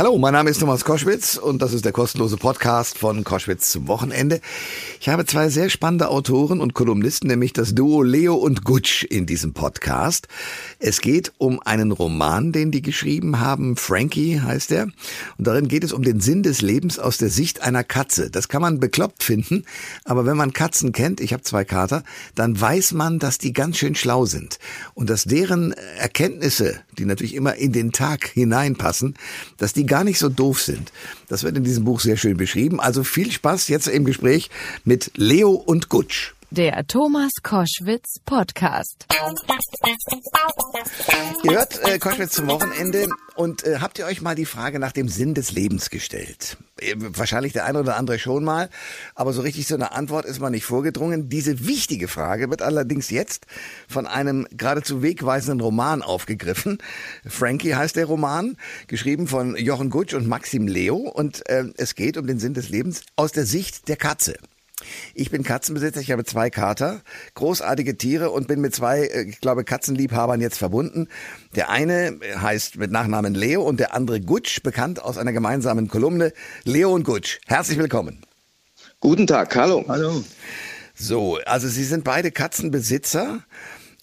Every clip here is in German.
Hallo, mein Name ist Thomas Koschwitz und das ist der kostenlose Podcast von Koschwitz zum Wochenende. Ich habe zwei sehr spannende Autoren und Kolumnisten, nämlich das Duo Leo und Gutsch in diesem Podcast. Es geht um einen Roman, den die geschrieben haben. Frankie heißt er. Und darin geht es um den Sinn des Lebens aus der Sicht einer Katze. Das kann man bekloppt finden, aber wenn man Katzen kennt, ich habe zwei Kater, dann weiß man, dass die ganz schön schlau sind und dass deren Erkenntnisse, die natürlich immer in den Tag hineinpassen, dass die gar nicht so doof sind. Das wird in diesem Buch sehr schön beschrieben. Also viel Spaß jetzt im Gespräch mit Leo und Gutsch. Der Thomas Koschwitz Podcast. Ihr hört äh, Koschwitz zum Wochenende und äh, habt ihr euch mal die Frage nach dem Sinn des Lebens gestellt? Äh, wahrscheinlich der eine oder andere schon mal, aber so richtig so eine Antwort ist man nicht vorgedrungen. Diese wichtige Frage wird allerdings jetzt von einem geradezu wegweisenden Roman aufgegriffen. Frankie heißt der Roman, geschrieben von Jochen Gutsch und Maxim Leo und äh, es geht um den Sinn des Lebens aus der Sicht der Katze. Ich bin Katzenbesitzer, ich habe zwei Kater, großartige Tiere und bin mit zwei, äh, ich glaube, Katzenliebhabern jetzt verbunden. Der eine heißt mit Nachnamen Leo und der andere Gutsch, bekannt aus einer gemeinsamen Kolumne. Leo und Gutsch, herzlich willkommen. Guten Tag, hallo. Hallo. So, also Sie sind beide Katzenbesitzer.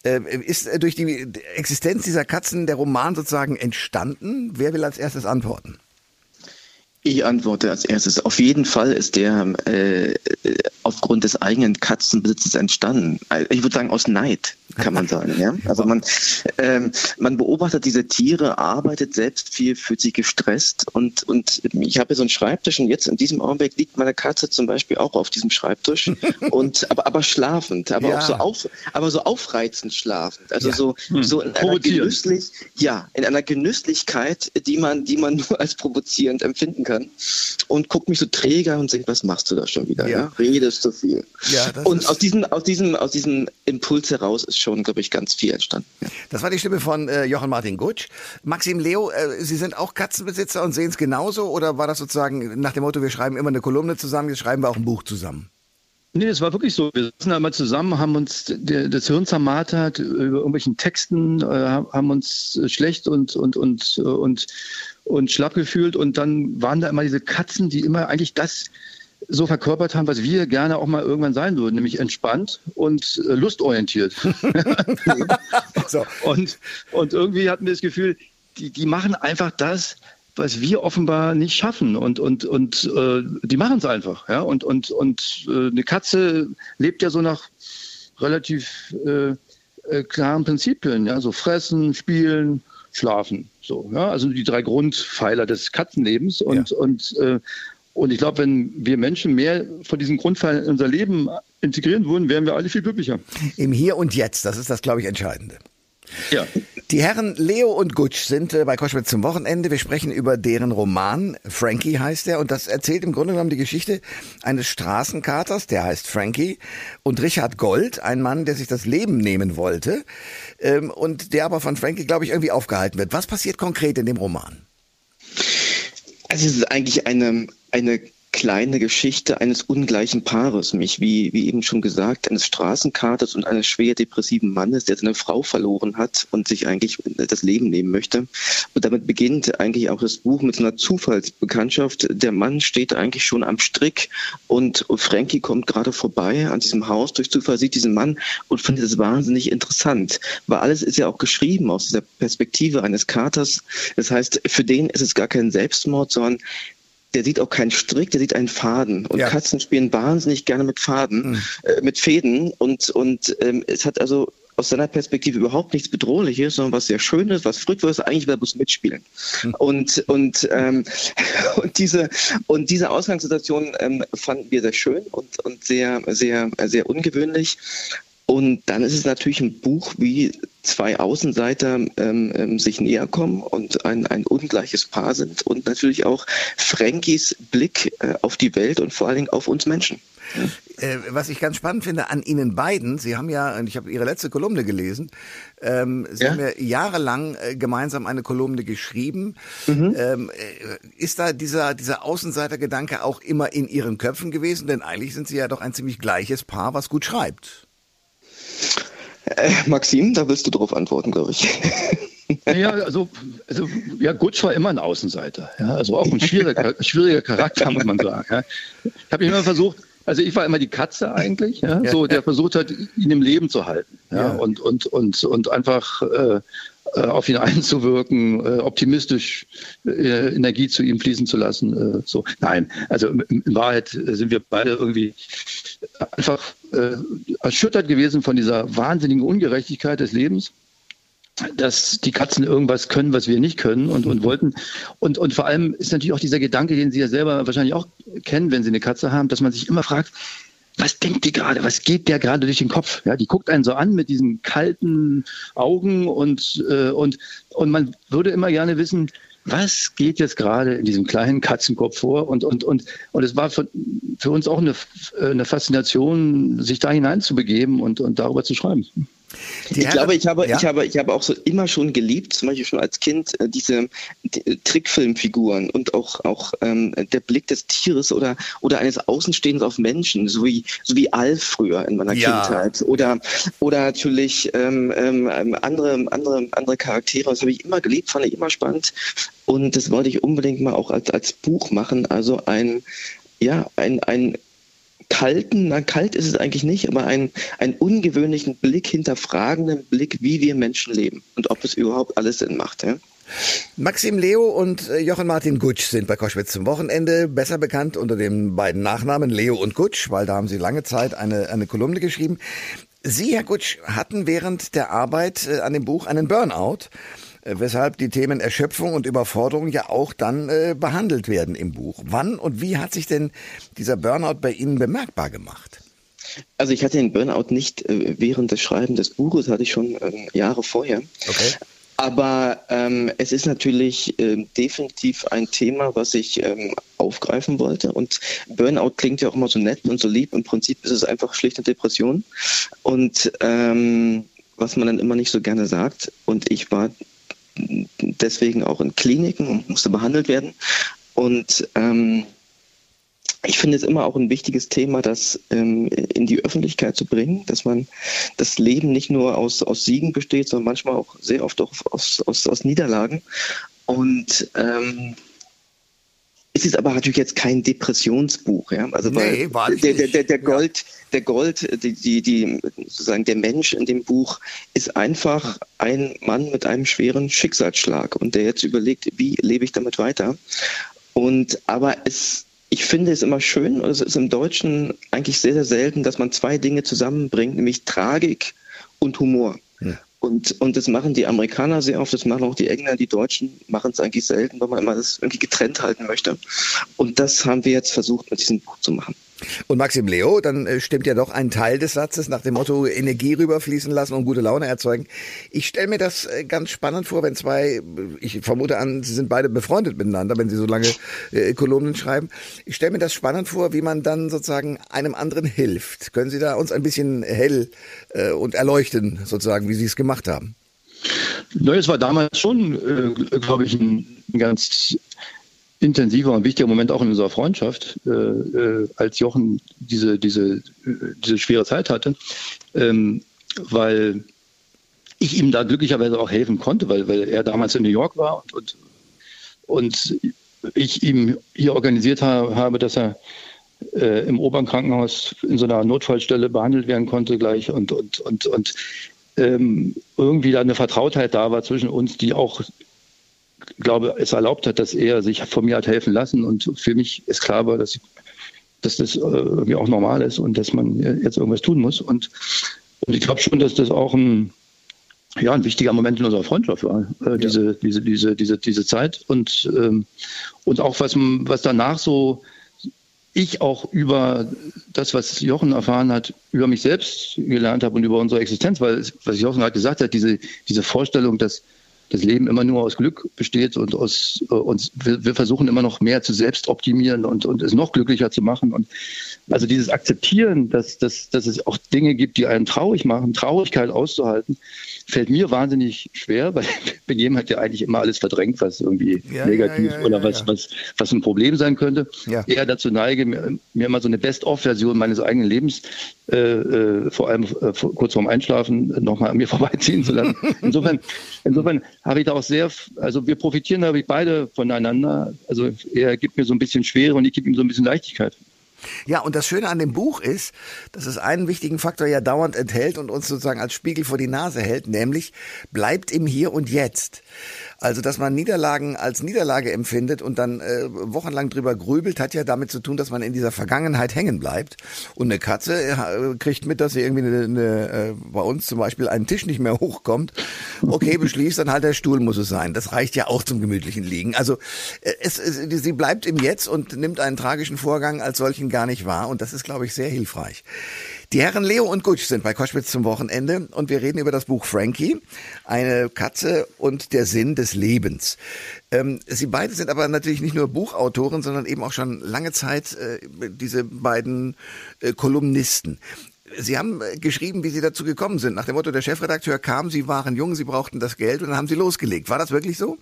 Äh, ist durch die Existenz dieser Katzen der Roman sozusagen entstanden? Wer will als erstes antworten? Ich antworte als erstes. Auf jeden Fall ist der äh, aufgrund des eigenen Katzenbesitzes entstanden. Ich würde sagen aus Neid, kann man sagen. Ja? Also man, ähm, man beobachtet diese Tiere, arbeitet selbst viel, fühlt sich gestresst und, und ich habe so einen Schreibtisch und jetzt in diesem Augenblick liegt meine Katze zum Beispiel auch auf diesem Schreibtisch und aber, aber schlafend, aber ja. auch so auf, aber so aufreizend schlafend. Also ja. so, hm. so in einer genüsslich, ja, in einer Genüsslichkeit, die man, die man nur als provozierend empfinden kann und guckt mich so träger und sagt, was machst du da schon wieder? Ja. ja? Redest zu viel. Ja, und aus diesem, aus, diesem, aus diesem Impuls heraus ist schon, glaube ich, ganz viel entstanden. Ja. Das war die Stimme von äh, Jochen Martin Gutsch. Maxim Leo, äh, Sie sind auch Katzenbesitzer und sehen es genauso oder war das sozusagen nach dem Motto, wir schreiben immer eine Kolumne zusammen, jetzt schreiben wir auch ein Buch zusammen? Nee, das war wirklich so. Wir saßen einmal zusammen, haben uns das Hirn zermartert über irgendwelchen Texten, äh, haben uns schlecht und, und, und, und, und schlapp gefühlt. Und dann waren da immer diese Katzen, die immer eigentlich das so verkörpert haben, was wir gerne auch mal irgendwann sein würden, nämlich entspannt und äh, lustorientiert. so. und, und irgendwie hatten wir das Gefühl, die, die machen einfach das, was wir offenbar nicht schaffen und und und äh, die machen es einfach ja und und und äh, eine Katze lebt ja so nach relativ äh, äh, klaren Prinzipien ja so fressen spielen schlafen so ja also die drei Grundpfeiler des Katzenlebens und ja. und äh, und ich glaube, wenn wir Menschen mehr von diesen Grundpfeilern in unser Leben integrieren würden, wären wir alle viel glücklicher. Im Hier und Jetzt, das ist das, glaube ich, Entscheidende. Ja. Die Herren Leo und Gutsch sind äh, bei Koschwitz zum Wochenende. Wir sprechen über deren Roman. Frankie heißt er. Und das erzählt im Grunde genommen die Geschichte eines Straßenkaters, der heißt Frankie. Und Richard Gold, ein Mann, der sich das Leben nehmen wollte. Ähm, und der aber von Frankie, glaube ich, irgendwie aufgehalten wird. Was passiert konkret in dem Roman? Also es ist eigentlich eine, eine kleine Geschichte eines ungleichen Paares, mich, wie, wie eben schon gesagt, eines Straßenkaters und eines schwer depressiven Mannes, der seine Frau verloren hat und sich eigentlich das Leben nehmen möchte. Und damit beginnt eigentlich auch das Buch mit so einer Zufallsbekanntschaft. Der Mann steht eigentlich schon am Strick und Frankie kommt gerade vorbei an diesem Haus. Durch Zufall sieht diesen Mann und findet es wahnsinnig interessant, weil alles ist ja auch geschrieben aus dieser Perspektive eines Katers. Das heißt, für den ist es gar kein Selbstmord, sondern der sieht auch keinen Strick, der sieht einen Faden. Und ja. Katzen spielen wahnsinnig gerne mit Faden, mhm. äh, mit Fäden. Und, und ähm, es hat also aus seiner Perspektive überhaupt nichts Bedrohliches, sondern was sehr Schönes, was Fruchtvolles, eigentlich will er bloß mitspielen. Mhm. Und, und, ähm, und, diese, und diese Ausgangssituation ähm, fanden wir sehr schön und, und sehr, sehr, sehr ungewöhnlich. Und dann ist es natürlich ein Buch, wie zwei Außenseiter ähm, ähm, sich näher kommen und ein, ein ungleiches Paar sind und natürlich auch Frankies Blick äh, auf die Welt und vor allen Dingen auf uns Menschen. Äh, was ich ganz spannend finde an Ihnen beiden, Sie haben ja, ich habe Ihre letzte Kolumne gelesen, ähm, Sie ja? haben ja jahrelang äh, gemeinsam eine Kolumne geschrieben. Mhm. Ähm, äh, ist da dieser, dieser Außenseitergedanke auch immer in Ihren Köpfen gewesen? Denn eigentlich sind Sie ja doch ein ziemlich gleiches Paar, was gut schreibt. Äh, Maxim, da willst du drauf antworten, glaube ich. Ja, also, also ja, Gutsch war immer ein Außenseiter. Ja, also auch ein schwieriger, schwieriger Charakter, muss man sagen. Ja. Ich habe immer versucht, also ich war immer die Katze eigentlich, ja, so der versucht hat, ihn im Leben zu halten, ja, und und und und einfach äh auf ihn einzuwirken, äh, optimistisch äh, Energie zu ihm fließen zu lassen. Äh, so, nein, also in Wahrheit sind wir beide irgendwie einfach äh, erschüttert gewesen von dieser wahnsinnigen Ungerechtigkeit des Lebens dass die Katzen irgendwas können, was wir nicht können und, und wollten. Und, und vor allem ist natürlich auch dieser Gedanke, den Sie ja selber wahrscheinlich auch kennen, wenn Sie eine Katze haben, dass man sich immer fragt, was denkt die gerade? Was geht der gerade durch den Kopf? Ja, die guckt einen so an mit diesen kalten Augen und, äh, und, und man würde immer gerne wissen, was geht jetzt gerade in diesem kleinen Katzenkopf vor? Und, und, und, und es war für, für uns auch eine, eine Faszination, sich da hineinzubegeben und, und darüber zu schreiben. Die ich glaube, ich habe, ja? ich habe, ich habe auch so immer schon geliebt, zum Beispiel schon als Kind, äh, diese die, äh, Trickfilmfiguren und auch, auch ähm, der Blick des Tieres oder, oder eines Außenstehens auf Menschen, so wie, so wie Alf früher in meiner ja. Kindheit. Oder, oder natürlich ähm, ähm, andere, andere, andere Charaktere. Das habe ich immer geliebt, fand ich immer spannend. Und das wollte ich unbedingt mal auch als, als Buch machen. Also ein, ja, ein, ein kalten, na kalt ist es eigentlich nicht, aber einen, einen ungewöhnlichen Blick, hinterfragenden Blick, wie wir Menschen leben und ob es überhaupt alles Sinn macht. Ja? Maxim Leo und äh, Jochen Martin Gutsch sind bei Koschwitz zum Wochenende, besser bekannt unter den beiden Nachnamen Leo und Gutsch, weil da haben sie lange Zeit eine, eine Kolumne geschrieben. Sie, Herr Gutsch, hatten während der Arbeit äh, an dem Buch einen Burnout. Äh, weshalb die Themen Erschöpfung und Überforderung ja auch dann äh, behandelt werden im Buch. Wann und wie hat sich denn dieser Burnout bei Ihnen bemerkbar gemacht? Also ich hatte den Burnout nicht äh, während des Schreibens des Buches, hatte ich schon ähm, Jahre vorher. Okay. Aber ähm, es ist natürlich äh, definitiv ein Thema, was ich ähm, aufgreifen wollte. Und Burnout klingt ja auch immer so nett und so lieb. Im Prinzip ist es einfach schlichte Depression. Und ähm, was man dann immer nicht so gerne sagt. Und ich war deswegen auch in Kliniken und musste behandelt werden. Und ähm, ich finde es immer auch ein wichtiges Thema, das ähm, in die Öffentlichkeit zu bringen, dass man das Leben nicht nur aus, aus Siegen besteht, sondern manchmal auch sehr oft auch aus, aus, aus Niederlagen. Und ähm, es ist aber natürlich jetzt kein Depressionsbuch, ja. Also nee, weil der, der, der, der Gold, der Gold, die, die, die, sozusagen der Mensch in dem Buch ist einfach ein Mann mit einem schweren Schicksalsschlag und der jetzt überlegt, wie lebe ich damit weiter. Und aber es, ich finde es immer schön, und es ist im Deutschen eigentlich sehr, sehr selten, dass man zwei Dinge zusammenbringt, nämlich Tragik und Humor. Ja. Und, und das machen die Amerikaner sehr oft, das machen auch die Engländer, die Deutschen machen es eigentlich selten, weil man immer das irgendwie getrennt halten möchte. Und das haben wir jetzt versucht mit diesem Buch zu machen. Und Maxim Leo, dann äh, stimmt ja doch ein Teil des Satzes nach dem Motto Energie rüberfließen lassen und gute Laune erzeugen. Ich stelle mir das äh, ganz spannend vor, wenn zwei, ich vermute an, sie sind beide befreundet miteinander, wenn sie so lange äh, Kolumnen schreiben. Ich stelle mir das spannend vor, wie man dann sozusagen einem anderen hilft. Können Sie da uns ein bisschen hell äh, und erleuchten, sozusagen, wie Sie es gemacht haben? Na, es war damals schon, äh, glaube ich, ein ganz intensiver und wichtiger Moment auch in unserer Freundschaft, äh, äh, als Jochen diese, diese, diese schwere Zeit hatte, ähm, weil ich ihm da glücklicherweise auch helfen konnte, weil, weil er damals in New York war und, und, und ich ihm hier organisiert ha habe, dass er äh, im Oberkrankenhaus in so einer Notfallstelle behandelt werden konnte gleich und, und, und, und ähm, irgendwie da eine Vertrautheit da war zwischen uns, die auch glaube, es erlaubt hat, dass er sich von mir hat helfen lassen. Und für mich ist klar war, dass, dass das äh, irgendwie auch normal ist und dass man jetzt irgendwas tun muss. Und, und ich glaube schon, dass das auch ein, ja, ein wichtiger Moment in unserer Freundschaft war, äh, diese, ja. diese, diese, diese, diese Zeit. Und, ähm, und auch was, was danach so ich auch über das, was Jochen erfahren hat, über mich selbst gelernt habe und über unsere Existenz, weil was Jochen gerade gesagt hat, diese, diese Vorstellung, dass das Leben immer nur aus Glück besteht und aus äh, uns wir, wir, versuchen immer noch mehr zu selbst optimieren und, und es noch glücklicher zu machen. Und also dieses Akzeptieren, dass, dass, dass es auch Dinge gibt, die einen traurig machen, Traurigkeit auszuhalten, fällt mir wahnsinnig schwer, weil ich bin jemand, der eigentlich immer alles verdrängt, was irgendwie ja, negativ ja, ja, oder was, was, was ein Problem sein könnte. Eher dazu neige, mir, mir immer so eine Best-of-Version meines eigenen Lebens, äh, äh, vor allem äh, kurz vorm Einschlafen, nochmal an mir vorbeiziehen zu lassen. Insofern, insofern habe ich da auch sehr, also wir profitieren da beide voneinander. Also er gibt mir so ein bisschen Schwere und ich gebe ihm so ein bisschen Leichtigkeit. Ja, und das Schöne an dem Buch ist, dass es einen wichtigen Faktor ja dauernd enthält und uns sozusagen als Spiegel vor die Nase hält, nämlich bleibt im Hier und Jetzt. Also, dass man Niederlagen als Niederlage empfindet und dann äh, wochenlang drüber grübelt, hat ja damit zu tun, dass man in dieser Vergangenheit hängen bleibt. Und eine Katze äh, kriegt mit, dass sie irgendwie eine, eine, äh, bei uns zum Beispiel einen Tisch nicht mehr hochkommt. Okay, beschließt, dann halt der Stuhl muss es sein. Das reicht ja auch zum gemütlichen Liegen. Also, äh, es, es, sie bleibt im Jetzt und nimmt einen tragischen Vorgang als solchen gar nicht wahr. Und das ist, glaube ich, sehr hilfreich. Die Herren Leo und Gutsch sind bei Koschwitz zum Wochenende und wir reden über das Buch Frankie, eine Katze und der Sinn des Lebens. Ähm, Sie beide sind aber natürlich nicht nur Buchautoren, sondern eben auch schon lange Zeit äh, diese beiden äh, Kolumnisten. Sie haben äh, geschrieben, wie Sie dazu gekommen sind. Nach dem Motto, der Chefredakteur kam, Sie waren jung, Sie brauchten das Geld und dann haben Sie losgelegt. War das wirklich so?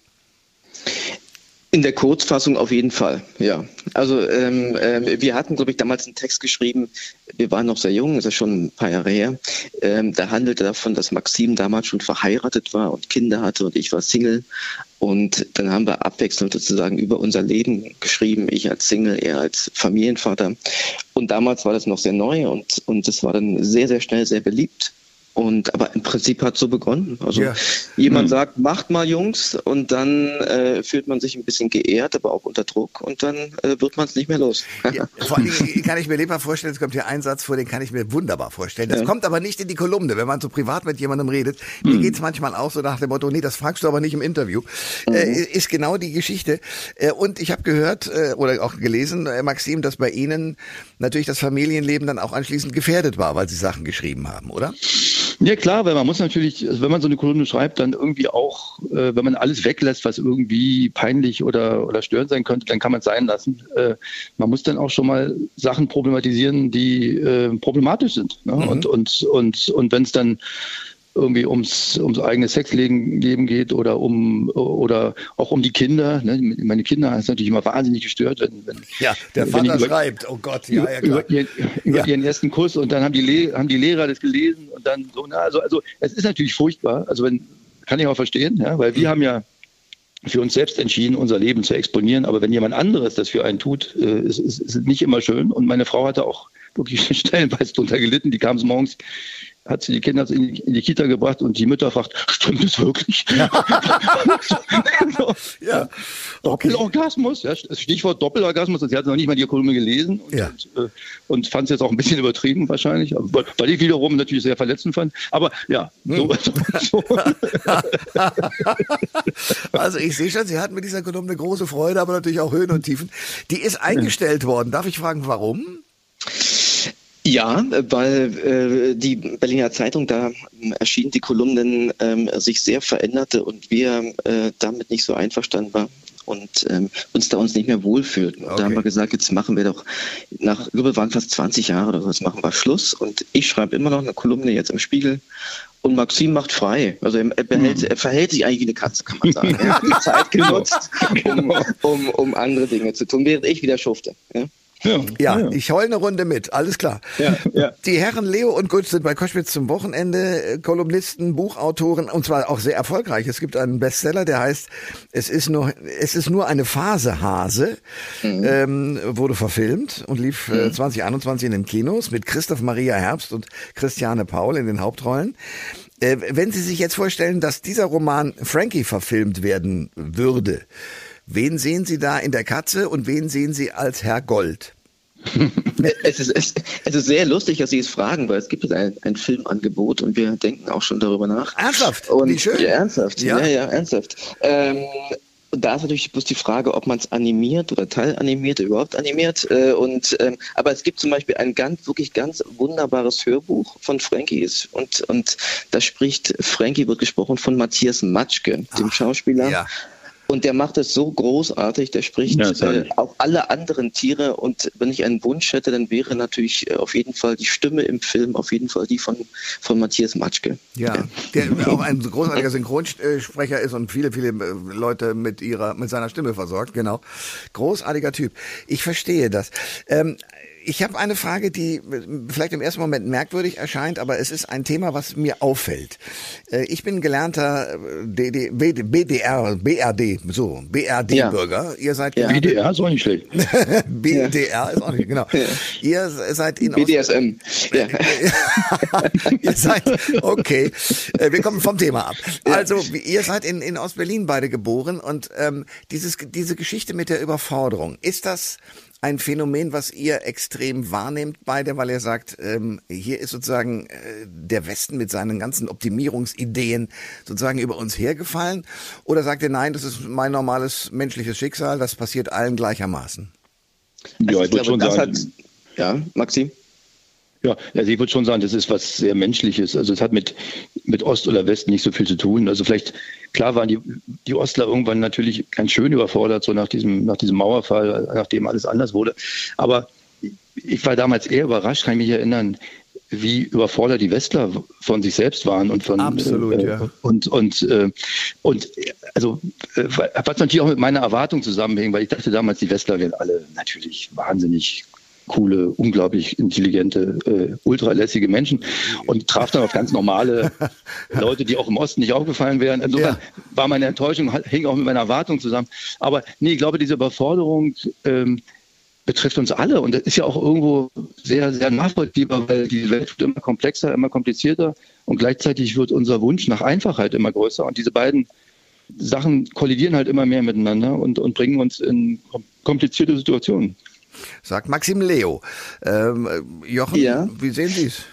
In der Kurzfassung auf jeden Fall, ja. Also ähm, äh, wir hatten, glaube ich, damals einen Text geschrieben, wir waren noch sehr jung, das ist schon ein paar Jahre her. Ähm, da handelte davon, dass Maxim damals schon verheiratet war und Kinder hatte und ich war Single. Und dann haben wir abwechselnd sozusagen über unser Leben geschrieben, ich als Single, er als Familienvater. Und damals war das noch sehr neu und, und das war dann sehr, sehr schnell sehr beliebt. Und aber im Prinzip hat so begonnen. Also ja. jemand hm. sagt, macht mal Jungs, und dann äh, fühlt man sich ein bisschen geehrt, aber auch unter Druck und dann äh, wird man es nicht mehr los. ja, vor allem kann ich mir lieber vorstellen, es kommt hier ein Satz vor, den kann ich mir wunderbar vorstellen. Das ja. kommt aber nicht in die Kolumne, wenn man so privat mit jemandem redet. Mir geht's manchmal auch so nach dem Motto, nee, das fragst du aber nicht im Interview. Mhm. Äh, ist genau die Geschichte. Äh, und ich habe gehört äh, oder auch gelesen, äh, Maxim, dass bei Ihnen natürlich das Familienleben dann auch anschließend gefährdet war, weil Sie Sachen geschrieben haben, oder? Ja klar, weil man muss natürlich, wenn man so eine Kolumne schreibt, dann irgendwie auch, äh, wenn man alles weglässt, was irgendwie peinlich oder, oder störend sein könnte, dann kann man es sein lassen. Äh, man muss dann auch schon mal Sachen problematisieren, die äh, problematisch sind. Ne? Mhm. Und, und, und, und wenn es dann irgendwie ums, ums eigene Sexleben geht oder um oder auch um die Kinder. Ne? Meine Kinder ist natürlich immer wahnsinnig gestört, wenn, wenn ja der Vater über, schreibt, oh Gott, ja, ja über, ihren, über ja. ihren ersten Kuss und dann haben die Le haben die Lehrer das gelesen und dann so. Na, also also es ist natürlich furchtbar. Also wenn kann ich auch verstehen, ja, weil wir mhm. haben ja für uns selbst entschieden, unser Leben zu exponieren. Aber wenn jemand anderes das für einen tut, äh, ist es nicht immer schön. Und meine Frau hatte auch wirklich stellenweise drunter gelitten. Die kam morgens hat sie die Kinder in die, in die, Kita gebracht und die Mütter fragt, stimmt es wirklich? Ja. ja. Doppelorgasmus, ja, Stichwort Doppelorgasmus, und sie hat noch nicht mal die Kolumne gelesen und, ja. und, äh, und fand es jetzt auch ein bisschen übertrieben wahrscheinlich, weil ich wiederum natürlich sehr verletzend fand. Aber ja, hm. so, so. Also ich sehe schon, sie hat mit dieser Kolumne große Freude, aber natürlich auch Höhen und Tiefen. Die ist eingestellt worden. Darf ich fragen, warum? Ja, weil äh, die Berliner Zeitung da äh, erschienen die Kolumnen ähm, sich sehr veränderte und wir äh, damit nicht so einverstanden waren und ähm, uns da uns nicht mehr wohlfühlten. Okay. Da haben wir gesagt, jetzt machen wir doch nach über waren fast 20 Jahre oder so, jetzt machen wir Schluss. Und ich schreibe immer noch eine Kolumne jetzt im Spiegel und Maxim macht frei. Also er, behält, hm. er verhält sich eigentlich wie eine Katze, kann man sagen. Er hat die Zeit genutzt, um, um, um andere Dinge zu tun, während ich wieder schufte. Ja? Ja, ja, ich heule eine Runde mit, alles klar. Ja, ja. Die Herren Leo und Gutsch sind bei Koschwitz zum Wochenende äh, Kolumnisten, Buchautoren und zwar auch sehr erfolgreich. Es gibt einen Bestseller, der heißt Es ist nur, es ist nur eine Phase Hase, mhm. ähm, wurde verfilmt und lief äh, 2021 in den Kinos mit Christoph Maria Herbst und Christiane Paul in den Hauptrollen. Äh, wenn Sie sich jetzt vorstellen, dass dieser Roman Frankie verfilmt werden würde, Wen sehen Sie da in der Katze und wen sehen Sie als Herr Gold? es, ist, es, es, ist sehr lustig, dass Sie es fragen, weil es gibt ein, ein Filmangebot und wir denken auch schon darüber nach. Ernsthaft? Und, Wie schön. Ja, ernsthaft. Ja, ja, ja ernsthaft. Ähm, da ist natürlich bloß die Frage, ob man es animiert oder teilanimiert oder überhaupt animiert. Äh, und, ähm, aber es gibt zum Beispiel ein ganz, wirklich ganz wunderbares Hörbuch von Frankie. Und, und da spricht, Frankie wird gesprochen von Matthias Matschke, dem Schauspieler. Ja. Und der macht es so großartig, der spricht ja, äh, auch alle anderen Tiere. Und wenn ich einen Wunsch hätte, dann wäre natürlich äh, auf jeden Fall die Stimme im Film, auf jeden Fall die von, von Matthias Matschke. Ja, ja. der auch ein großartiger Synchronsprecher ist und viele, viele äh, Leute mit ihrer, mit seiner Stimme versorgt, genau. Großartiger Typ. Ich verstehe das. Ähm, ich habe eine Frage, die vielleicht im ersten Moment merkwürdig erscheint, aber es ist ein Thema, was mir auffällt. Äh, ich bin gelernter DD, BDR, BRD, so, BRD-Bürger. Ja. Ihr seid ja. BDR ist auch nicht schlecht. BDR ist auch nicht, genau. Ja. Ihr seid in BDSM. Ja. ihr seid, okay. Äh, wir kommen vom Thema ab. Also, ihr seid in, in Ostberlin beide geboren und ähm, dieses, diese Geschichte mit der Überforderung, ist das ein Phänomen, was ihr extrem wahrnehmt beide, weil ihr sagt, ähm, hier ist sozusagen äh, der Westen mit seinen ganzen Optimierungsideen sozusagen über uns hergefallen? Oder sagt ihr, nein, das ist mein normales menschliches Schicksal, das passiert allen gleichermaßen? Also ja, ich, ich würde schon sagen. Hat, ja, Maxim? Ja, also ich würde schon sagen, das ist was sehr Menschliches. Also es hat mit, mit Ost oder West nicht so viel zu tun. Also vielleicht, klar waren die, die Ostler irgendwann natürlich ganz schön überfordert, so nach diesem, nach diesem Mauerfall, nachdem alles anders wurde. Aber ich war damals eher überrascht, kann ich mich erinnern, wie überfordert die Westler von sich selbst waren und von absolut äh, ja und und äh, und also äh, was natürlich auch mit meiner Erwartung zusammenhängt, weil ich dachte damals die Westler wären alle natürlich wahnsinnig coole, unglaublich intelligente, äh, ultralässige Menschen und traf dann auf ganz normale Leute, die auch im Osten nicht aufgefallen wären. Insofern ja. war meine Enttäuschung, hing auch mit meiner Erwartung zusammen. Aber nee, ich glaube, diese Überforderung ähm, betrifft uns alle und das ist ja auch irgendwo sehr, sehr nachvollziehbar, weil die Welt wird immer komplexer, immer komplizierter und gleichzeitig wird unser Wunsch nach Einfachheit immer größer und diese beiden Sachen kollidieren halt immer mehr miteinander und, und bringen uns in komplizierte Situationen. Sagt Maxim Leo. Ähm, Jochen, ja. wie sehen Sie es?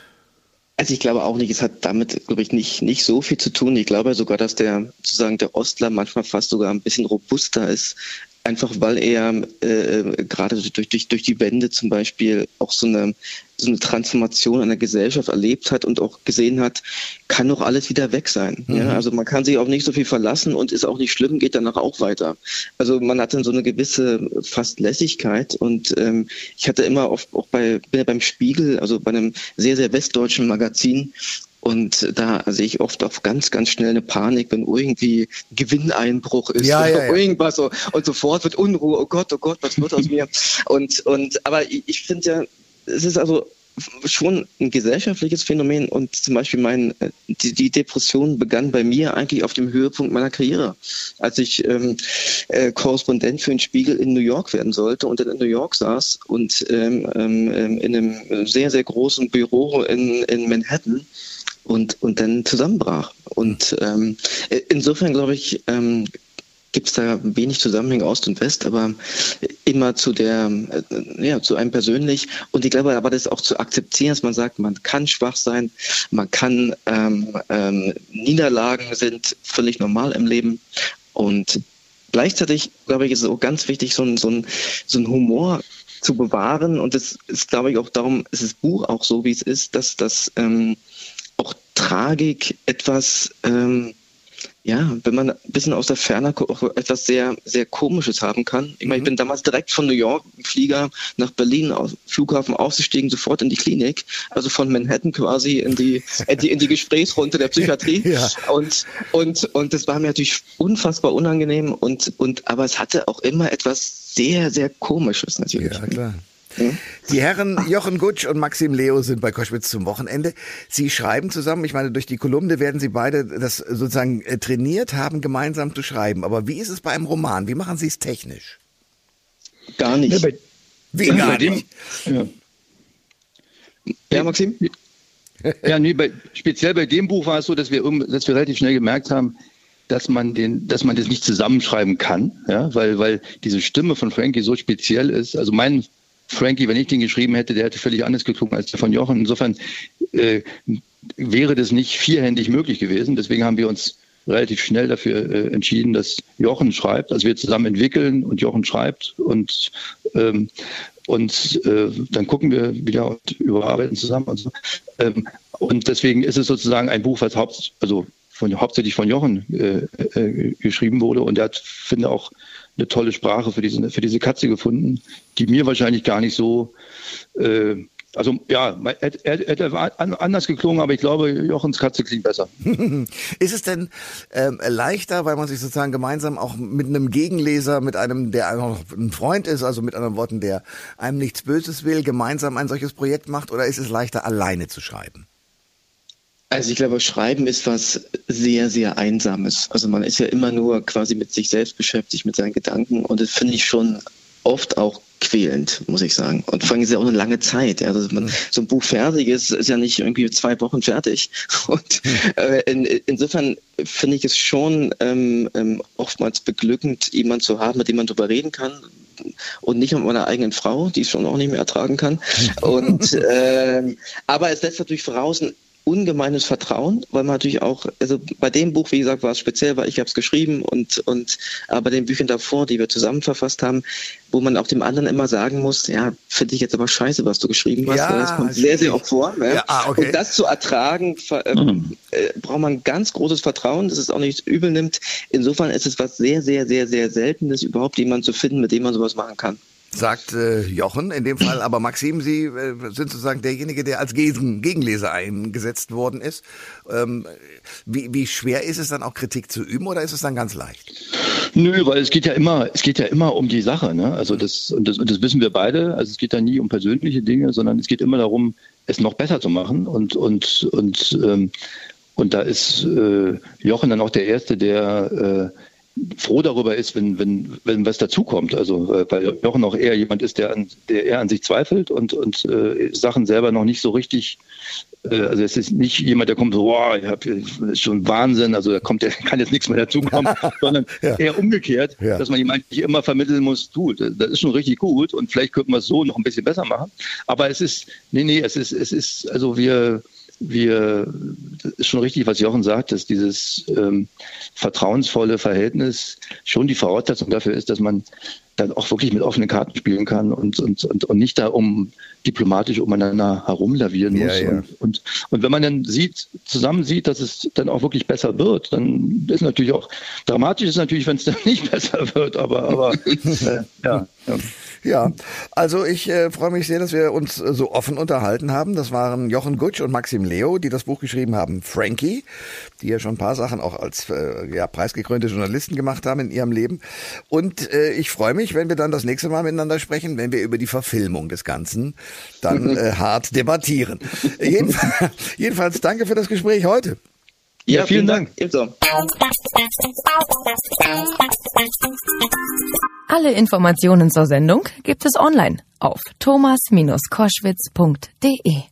Also ich glaube auch nicht, es hat damit, glaube ich, nicht, nicht so viel zu tun. Ich glaube sogar, dass der sozusagen der Ostler manchmal fast sogar ein bisschen robuster ist einfach weil er äh, gerade durch, durch, durch die Wende zum Beispiel auch so eine, so eine Transformation einer Gesellschaft erlebt hat und auch gesehen hat, kann doch alles wieder weg sein. Mhm. Ja? Also man kann sich auf nicht so viel verlassen und ist auch nicht schlimm, geht danach auch weiter. Also man hat dann so eine gewisse fast Lässigkeit und ähm, ich hatte immer oft auch bei, bin ja beim Spiegel, also bei einem sehr, sehr westdeutschen Magazin und da sehe ich oft auch ganz, ganz schnell eine Panik, wenn irgendwie Gewinneinbruch ist ja, oder ja, ja. irgendwas so. Und sofort wird Unruhe, oh Gott, oh Gott, was wird aus mir? Und, und, aber ich, ich finde ja, es ist also schon ein gesellschaftliches Phänomen und zum Beispiel mein, die, die Depression begann bei mir eigentlich auf dem Höhepunkt meiner Karriere, als ich ähm, äh, Korrespondent für den Spiegel in New York werden sollte und dann in New York saß und ähm, ähm, in einem sehr, sehr großen Büro in, in Manhattan und, und dann zusammenbrach. Und ähm, insofern glaube ich, ähm, gibt es da wenig Zusammenhänge Ost und West, aber immer zu der, äh, ja, zu einem persönlich. Und ich glaube aber, das auch zu akzeptieren, dass man sagt, man kann schwach sein, man kann, ähm, ähm, Niederlagen sind völlig normal im Leben. Und gleichzeitig, glaube ich, ist es auch ganz wichtig, so ein, so ein, so ein Humor zu bewahren. Und es ist, glaube ich, auch darum, ist das Buch auch so, wie es ist, dass das, ähm, Tragik etwas, ähm, ja, wenn man ein bisschen aus der Ferne auch etwas sehr, sehr Komisches haben kann. Ich meine, ich mhm. bin damals direkt von New York im Flieger nach Berlin, auf Flughafen ausgestiegen, sofort in die Klinik, also von Manhattan quasi in die, in die, in die Gesprächsrunde der Psychiatrie. ja. Und, und, und das war mir natürlich unfassbar unangenehm und, und, aber es hatte auch immer etwas sehr, sehr Komisches natürlich. Ja, klar. Die Herren Jochen Gutsch und Maxim Leo sind bei Koschwitz zum Wochenende. Sie schreiben zusammen, ich meine, durch die Kolumne werden Sie beide das sozusagen äh, trainiert haben, gemeinsam zu schreiben. Aber wie ist es bei einem Roman? Wie machen Sie es technisch? Gar nicht. Ja, bei, wie ja, gar nicht? Ja. ja, Maxim? Ja, nee, bei, speziell bei dem Buch war es so, dass wir, dass wir relativ schnell gemerkt haben, dass man den, dass man das nicht zusammenschreiben kann, ja, weil, weil diese Stimme von Frankie so speziell ist. Also mein Frankie, wenn ich den geschrieben hätte, der hätte völlig anders geklungen als der von Jochen. Insofern äh, wäre das nicht vierhändig möglich gewesen. Deswegen haben wir uns relativ schnell dafür äh, entschieden, dass Jochen schreibt, also wir zusammen entwickeln und Jochen schreibt und ähm, und äh, dann gucken wir wieder und überarbeiten zusammen und so. Ähm, und deswegen ist es sozusagen ein Buch, was haupt, also von, hauptsächlich von Jochen äh, äh, geschrieben wurde und er hat, finde auch eine tolle Sprache für diese, für diese Katze gefunden, die mir wahrscheinlich gar nicht so äh, also ja, hätte anders geklungen, aber ich glaube, Jochens Katze klingt besser. ist es denn ähm, leichter, weil man sich sozusagen gemeinsam auch mit einem Gegenleser, mit einem, der einfach ein Freund ist, also mit anderen Worten, der einem nichts Böses will, gemeinsam ein solches Projekt macht, oder ist es leichter, alleine zu schreiben? Also ich glaube, Schreiben ist was sehr, sehr Einsames. Also man ist ja immer nur quasi mit sich selbst beschäftigt, mit seinen Gedanken und das finde ich schon oft auch quälend, muss ich sagen. Und vor allem ist ja auch eine lange Zeit. Also man, so ein Buch fertig ist, ist ja nicht irgendwie zwei Wochen fertig. Und äh, in, insofern finde ich es schon ähm, ähm, oftmals beglückend, jemanden zu haben, mit dem man darüber reden kann. Und nicht mit meiner eigenen Frau, die es schon auch nicht mehr ertragen kann. Und äh, aber es setzt natürlich voraus, ungemeines Vertrauen, weil man natürlich auch, also bei dem Buch, wie gesagt, war es speziell, weil ich habe es geschrieben und, und aber bei den Büchern davor, die wir zusammen verfasst haben, wo man auch dem anderen immer sagen muss, ja, finde ich jetzt aber scheiße, was du geschrieben hast. Ja, das kommt sehr, sehr oft vor. Ne? Ja, ah, okay. Und das zu ertragen, äh, mhm. äh, braucht man ganz großes Vertrauen, dass es auch nicht übel nimmt. Insofern ist es was sehr, sehr, sehr, sehr Seltenes, überhaupt jemanden zu finden, mit dem man sowas machen kann sagt äh, Jochen in dem Fall. Aber Maxim, Sie äh, sind sozusagen derjenige, der als Gegen Gegenleser eingesetzt worden ist. Ähm, wie, wie schwer ist es dann auch Kritik zu üben oder ist es dann ganz leicht? Nö, weil es geht ja immer, es geht ja immer um die Sache. Ne? Also das und, das und das wissen wir beide. Also es geht da nie um persönliche Dinge, sondern es geht immer darum, es noch besser zu machen und und und ähm, und da ist äh, Jochen dann auch der Erste, der äh, froh darüber ist, wenn, wenn, wenn was dazukommt. Also äh, weil Jochen auch eher jemand ist, der an, der eher an sich zweifelt und, und äh, Sachen selber noch nicht so richtig, äh, also es ist nicht jemand, der kommt so, boah, ich hab, ist schon Wahnsinn, also da kommt, der kann jetzt nichts mehr dazukommen, sondern ja. eher umgekehrt, ja. dass man ihm eigentlich immer vermitteln muss, du, das ist schon richtig gut und vielleicht könnten wir es so noch ein bisschen besser machen. Aber es ist, nee, nee, es ist, es ist, also wir, wir, ist schon richtig, was Jochen sagt, dass dieses ähm, vertrauensvolle Verhältnis schon die Voraussetzung dafür ist, dass man dann auch wirklich mit offenen Karten spielen kann und, und, und, und nicht da um diplomatisch umeinander herumlavieren muss. Ja, ja. Und, und, und wenn man dann sieht, zusammen sieht, dass es dann auch wirklich besser wird, dann ist natürlich auch dramatisch ist natürlich, wenn es dann nicht besser wird, aber, aber äh, ja. ja. Ja, also ich äh, freue mich sehr, dass wir uns äh, so offen unterhalten haben. Das waren Jochen Gutsch und Maxim Leo, die das Buch geschrieben haben. Frankie, die ja schon ein paar Sachen auch als äh, ja, preisgekrönte Journalisten gemacht haben in ihrem Leben. Und äh, ich freue mich, wenn wir dann das nächste Mal miteinander sprechen, wenn wir über die Verfilmung des Ganzen dann äh, hart debattieren. Jedenfalls, jedenfalls danke für das Gespräch heute. Ja, ja vielen, vielen Dank. Dank. Alle Informationen zur Sendung gibt es online auf thomas-koschwitz.de.